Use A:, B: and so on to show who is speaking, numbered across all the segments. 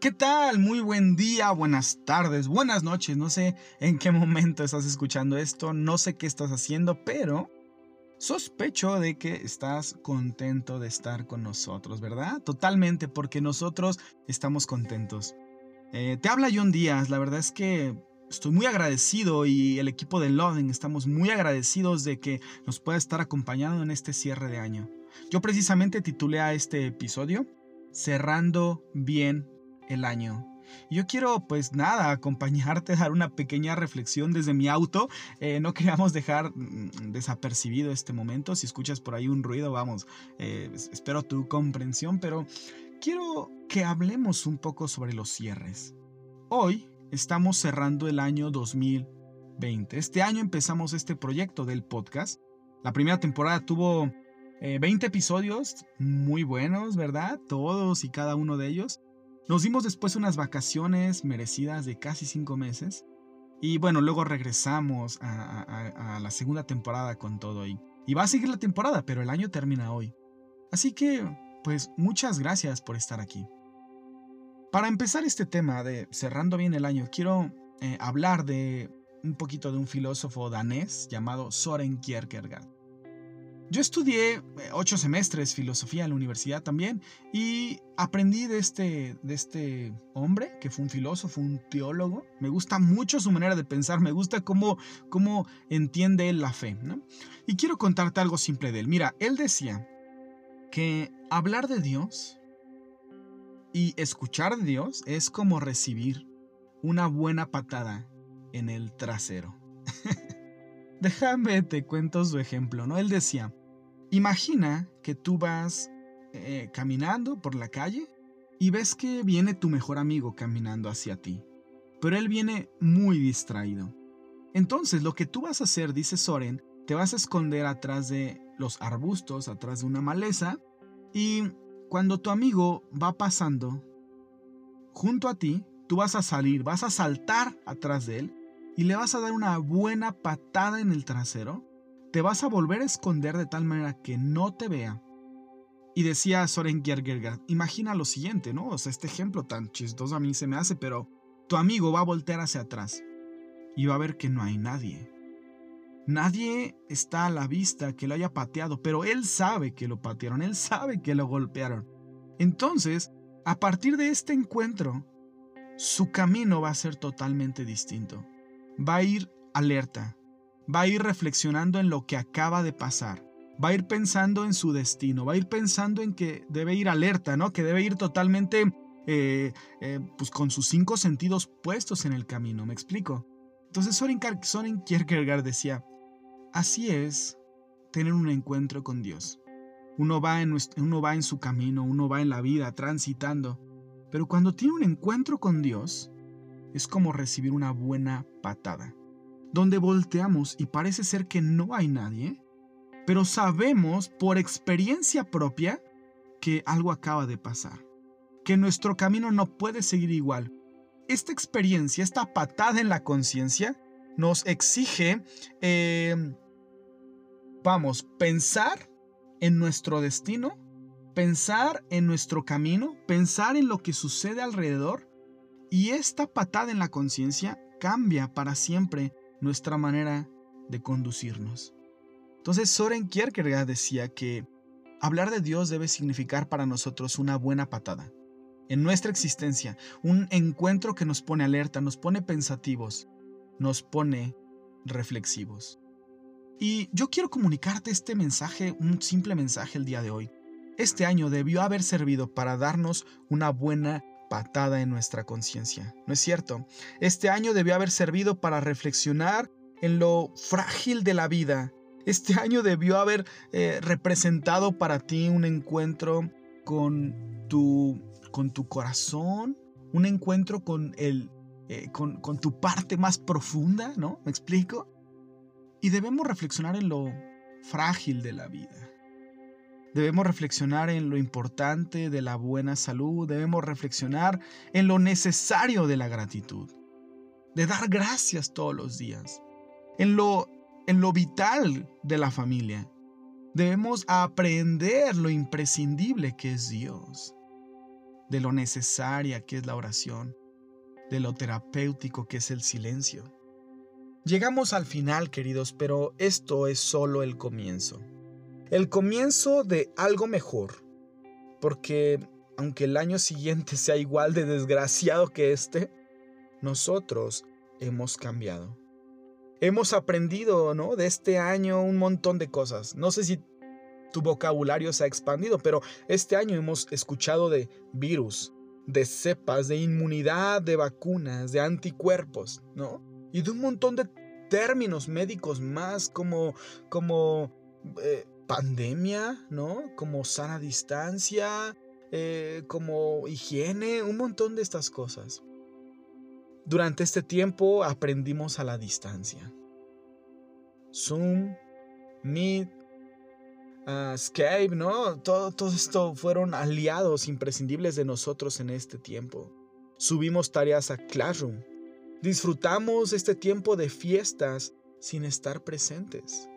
A: ¿Qué tal? Muy buen día, buenas tardes, buenas noches. No sé en qué momento estás escuchando esto, no sé qué estás haciendo, pero sospecho de que estás contento de estar con nosotros, ¿verdad? Totalmente, porque nosotros estamos contentos. Eh, te habla John Díaz, la verdad es que estoy muy agradecido y el equipo de Loading estamos muy agradecidos de que nos pueda estar acompañando en este cierre de año. Yo precisamente titulé a este episodio Cerrando bien el año. Yo quiero, pues nada, acompañarte, dar una pequeña reflexión desde mi auto. Eh, no queríamos dejar mm, desapercibido este momento. Si escuchas por ahí un ruido, vamos, eh, espero tu comprensión, pero quiero que hablemos un poco sobre los cierres. Hoy estamos cerrando el año 2020. Este año empezamos este proyecto del podcast. La primera temporada tuvo 20 eh, episodios muy buenos, ¿verdad? Todos y cada uno de ellos. Nos dimos después unas vacaciones merecidas de casi cinco meses. Y bueno, luego regresamos a, la segunda temporada con todo. Y va a seguir la temporada, pero el año termina hoy. Así que, pues muchas gracias por estar aquí. Para empezar este tema de cerrando bien el año, quiero eh, hablar de un poquito de un filósofo danés llamado Soren Kierkegaard. Yo estudié eh, ocho semestres filosofía en la universidad también y aprendí de este, de este hombre que fue un filósofo, un teólogo. Me gusta mucho su manera de pensar, me gusta cómo, cómo entiende él la fe. Y quiero contarte algo simple de él. Mira, él decía que hablar de Dios y escuchar de Dios es como recibir una buena patada en el trasero. Déjame te cuento su ejemplo, ¿no? Él decía, Imagina que tú vas eh, caminando por la calle y ves que viene tu mejor amigo caminando hacia ti, pero él viene muy distraído. Entonces lo que tú vas a hacer, dice Soren, te vas a esconder atrás de los arbustos, atrás de una maleza, y cuando tu amigo va pasando junto a ti, tú vas a salir, vas a saltar atrás de él y le vas a dar una buena patada en el trasero te vas a volver a esconder de tal manera que no te vea. Y decía Soren Kierkegaard, imagina lo siguiente, ¿no? O sea, este ejemplo tan chistoso a mí se me hace, pero tu amigo va a voltear hacia atrás y va a ver que no hay nadie. Nadie está a la vista que lo haya pateado, pero él sabe que lo patearon, él sabe que lo golpearon. Entonces, a partir de este encuentro, su camino va a ser totalmente distinto. Va a ir alerta, va a ir reflexionando en lo que acaba de pasar. Va a ir pensando en su destino, va a ir pensando en que debe ir alerta, ¿no? Que debe ir totalmente, eh, eh, pues con sus cinco sentidos puestos en el camino, ¿me explico? Entonces Soren, Soren Kierkegaard decía, así es tener un encuentro con Dios. Uno va, en, uno va en su camino, uno va en la vida transitando, pero cuando tiene un encuentro con Dios, es como recibir una buena patada donde volteamos y parece ser que no hay nadie, pero sabemos por experiencia propia que algo acaba de pasar, que nuestro camino no puede seguir igual. Esta experiencia, esta patada en la conciencia, nos exige, em, vamos, pensar en nuestro destino, pensar en nuestro camino, pensar en lo que sucede alrededor, y esta patada en la conciencia cambia para siempre nuestra manera de conducirnos. Entonces Soren Kierkegaard decía que hablar de Dios debe significar para nosotros una buena patada. En nuestra existencia, un encuentro que nos pone alerta, nos pone pensativos, nos pone reflexivos. Y yo quiero comunicarte este mensaje, un simple mensaje el día de hoy. Este año debió haber servido para darnos una buena patada en nuestra conciencia. ¿No es cierto? Este año debió haber servido para reflexionar en lo frágil de la vida. Este año debió haber eh, representado para ti un encuentro con tu, con tu corazón, un encuentro con, el, eh, con, con tu parte más profunda, ¿no? ¿Me explico? Y debemos reflexionar en lo frágil de la vida. Debemos reflexionar en lo importante de la buena salud, debemos reflexionar en lo necesario de la gratitud, de dar gracias todos los días, en lo, en lo vital de la familia. Debemos aprender lo imprescindible que es Dios. de lo necesaria que es la oración, de lo terapéutico que es el silencio. Llegamos al final, queridos, pero esto es solo el comienzo. El comienzo de algo mejor, porque aunque el año siguiente sea igual de desgraciado que este, nosotros hemos cambiado. Hemos aprendido, ¿no? De este año un montón de cosas. No sé si tu vocabulario se ha expandido, pero este año hemos escuchado de virus, de cepas, de inmunidad, de vacunas, de anticuerpos, ¿no? Y de un montón de términos médicos más como, como eh, pandemia, ¿no? Como sana distancia, eh, como higiene, un montón de estas cosas. Durante este tiempo aprendimos a la distancia. Zoom, Meet, uh, Skype, ¿no? Todo, todo esto fueron aliados imprescindibles de nosotros en este tiempo. Subimos tareas a Classroom. Disfrutamos este tiempo de fiestas sin estar presentes.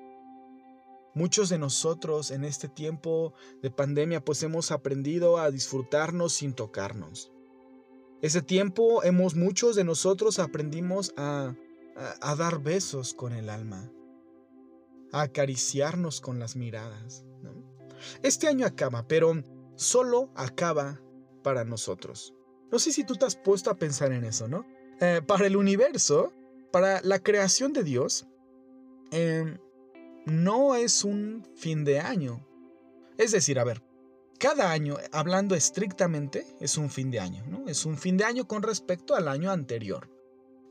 A: Muchos de nosotros en este tiempo de pandemia pues hemos aprendido a disfrutarnos sin tocarnos. Ese tiempo hemos muchos de nosotros aprendimos a, a, dar besos con el alma, a acariciarnos con las miradas. Este año acaba, pero solo acaba para nosotros. No sé si tú te has puesto a pensar en eso, ¿no? Eh, para el universo, para la creación de Dios, em, no es un fin de año. Es decir, a ver, cada año, hablando estrictamente, es un fin de año, ¿no? Es un fin de año con respecto al año anterior.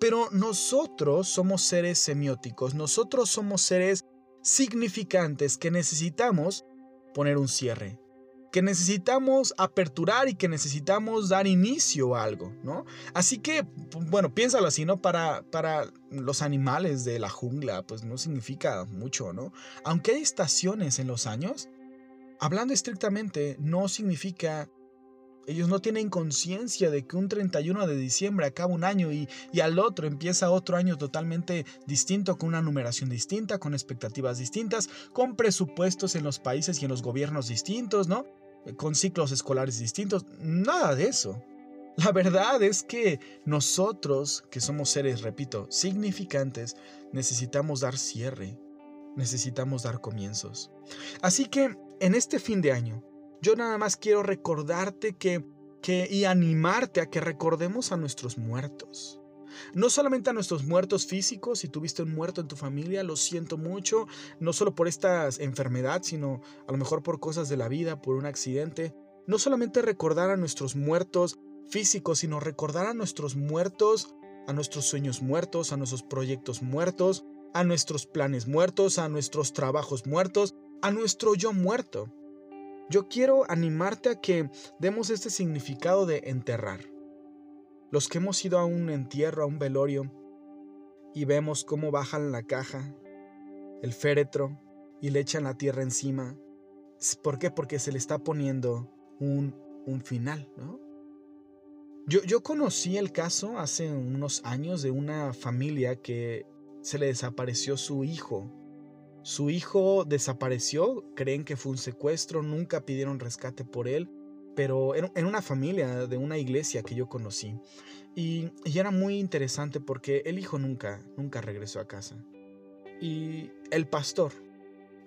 A: Pero nosotros somos seres semióticos, nosotros somos seres significantes que necesitamos poner un cierre, que necesitamos aperturar y que necesitamos dar inicio a algo, ¿no? Así que, bueno, piénsalo así, ¿no? Para, para los animales de la jungla, pues no significa mucho, ¿no? Aunque hay estaciones en los años, hablando estrictamente, no significa... Ellos no tienen conciencia de que un 31 de diciembre acaba un año y, y, al otro empieza otro año totalmente distinto, con una numeración distinta, con expectativas distintas, con presupuestos en los países y en los gobiernos distintos, ¿no? Con ciclos escolares distintos. Nada de eso. La verdad es que nosotros, que somos seres, repito, significantes, necesitamos dar cierre, necesitamos dar comienzos. Así que en este fin de año, yo nada más quiero recordarte que, que y animarte a que recordemos a nuestros muertos. No solamente a nuestros muertos físicos, si tuviste un muerto en tu familia, lo siento mucho, no solo por esta enfermedad, sino a lo mejor por cosas de la vida, por un accidente. No solamente recordar a nuestros muertos físicos, sino recordar a nuestros muertos, a nuestros sueños muertos, a nuestros proyectos muertos, a nuestros planes muertos, a nuestros trabajos muertos, a nuestro yo muerto. Yo quiero animarte a que demos este significado de enterrar. Los que hemos ido a un entierro, a un velorio, y vemos cómo bajan la caja, el féretro, y le echan la tierra encima. ¿Por qué? Porque se le está poniendo un, un final, ¿no? Yo, yo conocí el caso hace unos años de una familia que se le desapareció su hijo. Su hijo desapareció, creen que fue un secuestro, nunca pidieron rescate por él, pero en una familia de una iglesia que yo conocí. Y, y, era muy interesante porque el hijo nunca, nunca regresó a casa. Y el pastor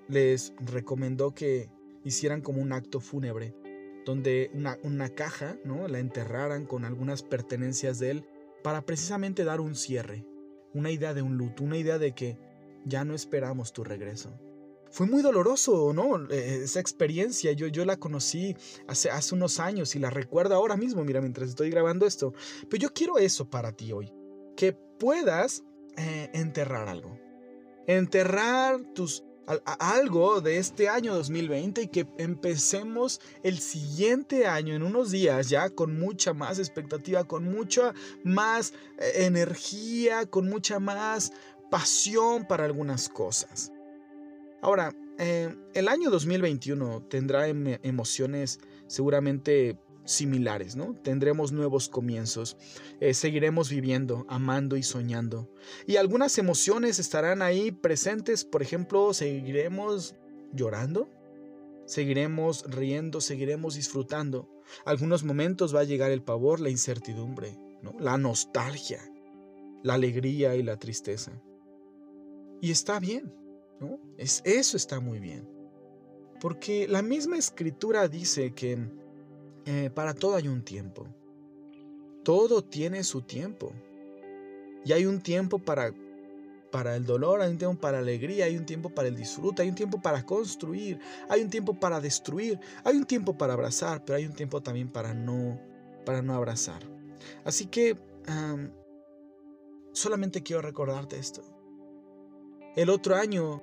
A: les recomendó que hicieran como un acto fúnebre, donde una, una caja, ¿no? La enterraran con algunas pertenencias de él para precisamente dar un cierre una idea de un luto, una idea de que ya no esperamos tu regreso. Fue muy doloroso, ¿no? Eh, esa experiencia, yo, yo la conocí hace, hace unos años y la recuerdo ahora mismo, mira, mientras estoy grabando esto. Pero yo quiero eso para ti hoy, que puedas eh, enterrar algo. Enterrar tus, algo de este año 2020 y que empecemos el siguiente año en unos días ya con mucha más expectativa, con mucha más eh, energía, con mucha más pasión para algunas cosas. Ahora, eh, el año 2021 tendrá em, emociones seguramente similares, ¿no? Tendremos nuevos comienzos, eh, seguiremos viviendo, amando y soñando. Y algunas emociones estarán ahí presentes, por ejemplo, seguiremos llorando, Seguiremos riendo, seguiremos disfrutando. Algunos momentos va a llegar el pavor, la incertidumbre, la nostalgia, la alegría y la tristeza. Y está bien, Es, eso está muy bien. Porque la misma escritura dice que eh, para todo hay un tiempo. Todo tiene su tiempo. Y hay un tiempo para para el dolor, hay un tiempo para la alegría, hay un tiempo para el disfrute, hay un tiempo para construir, hay un tiempo para destruir, hay un tiempo para abrazar, pero hay un tiempo también para no, para no abrazar. Así que solamente quiero recordarte esto. El otro año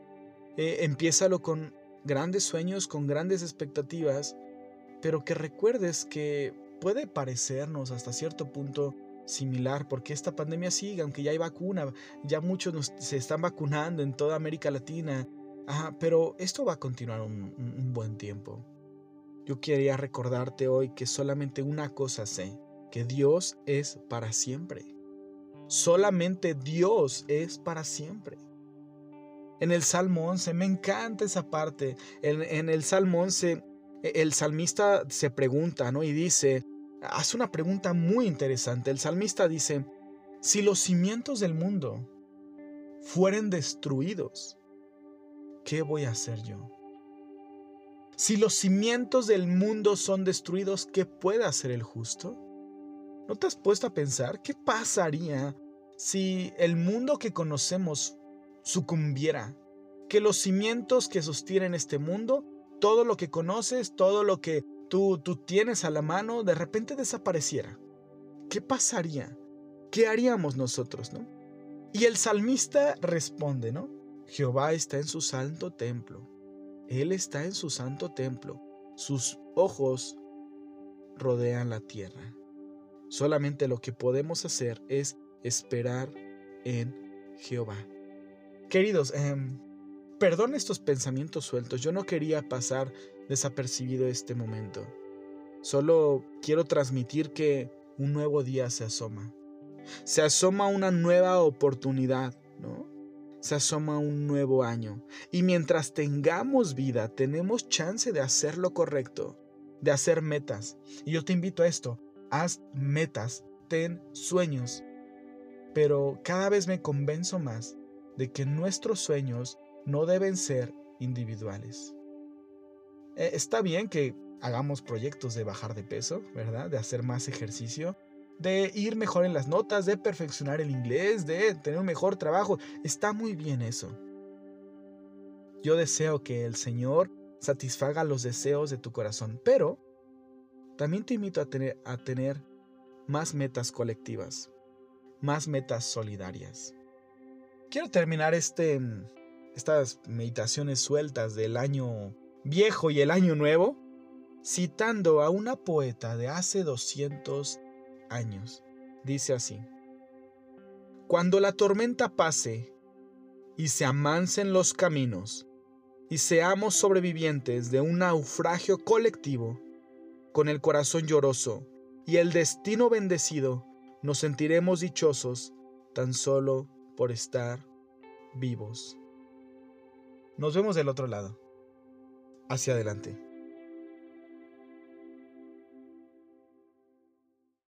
A: eh, empiézalo con grandes sueños, con grandes expectativas, pero que recuerdes que puede parecernos hasta cierto punto similar, porque esta pandemia sigue, aunque ya hay vacuna, ya muchos se están vacunando en toda América Latina, pero esto va a continuar un, un buen tiempo. Yo quería recordarte hoy que solamente una cosa sé, que Dios es para siempre. Solamente Dios es para siempre. En el Salmo 11, me encanta esa parte. En, el Salmo 11, el salmista se pregunta, ¿no? Y dice, hace una pregunta muy interesante. El salmista dice, si los cimientos del mundo fueren destruidos, ¿qué voy a hacer yo? Si los cimientos del mundo son destruidos, ¿qué puede hacer el justo? ¿No te has puesto a pensar qué pasaría si el mundo que conocemos sucumbiera? Que los cimientos que sostienen este mundo, todo lo que conoces, todo lo que tú, tienes a la mano, de repente desapareciera. ¿Qué pasaría? ¿Qué haríamos nosotros, no? Y el salmista responde, ¿no? Jehová está en su santo templo. Él está en su santo templo. Sus ojos rodean la tierra. Solamente lo que podemos hacer es esperar en Jehová. Queridos, eh, perdón estos pensamientos sueltos. Yo no quería pasar desapercibido este momento. Solo quiero transmitir que un nuevo día se asoma. Se asoma una nueva oportunidad, ¿no? Se asoma un nuevo año. Y mientras tengamos vida, tenemos chance de hacer lo correcto, de hacer metas. Y yo te invito a esto, haz metas, ten sueños. Pero cada vez me convenzo más de que nuestros sueños no deben ser individuales. Eh, está bien que hagamos proyectos de bajar de peso, ¿verdad? De hacer más ejercicio, de ir mejor en las notas, de perfeccionar el inglés, de tener un mejor trabajo. Está muy bien eso. Yo deseo que el Señor satisfaga los deseos de tu corazón, pero también te invito a tener, a tener más metas colectivas, más metas solidarias. Quiero terminar este, estas meditaciones sueltas del año viejo y el año nuevo, citando a una poeta de hace 200 años. Dice así, Cuando la tormenta pase y se amansen los caminos, y seamos sobrevivientes de un naufragio colectivo, con el corazón lloroso y el destino bendecido, nos sentiremos dichosos tan solo por estar vivos. Nos vemos del otro lado hacia adelante.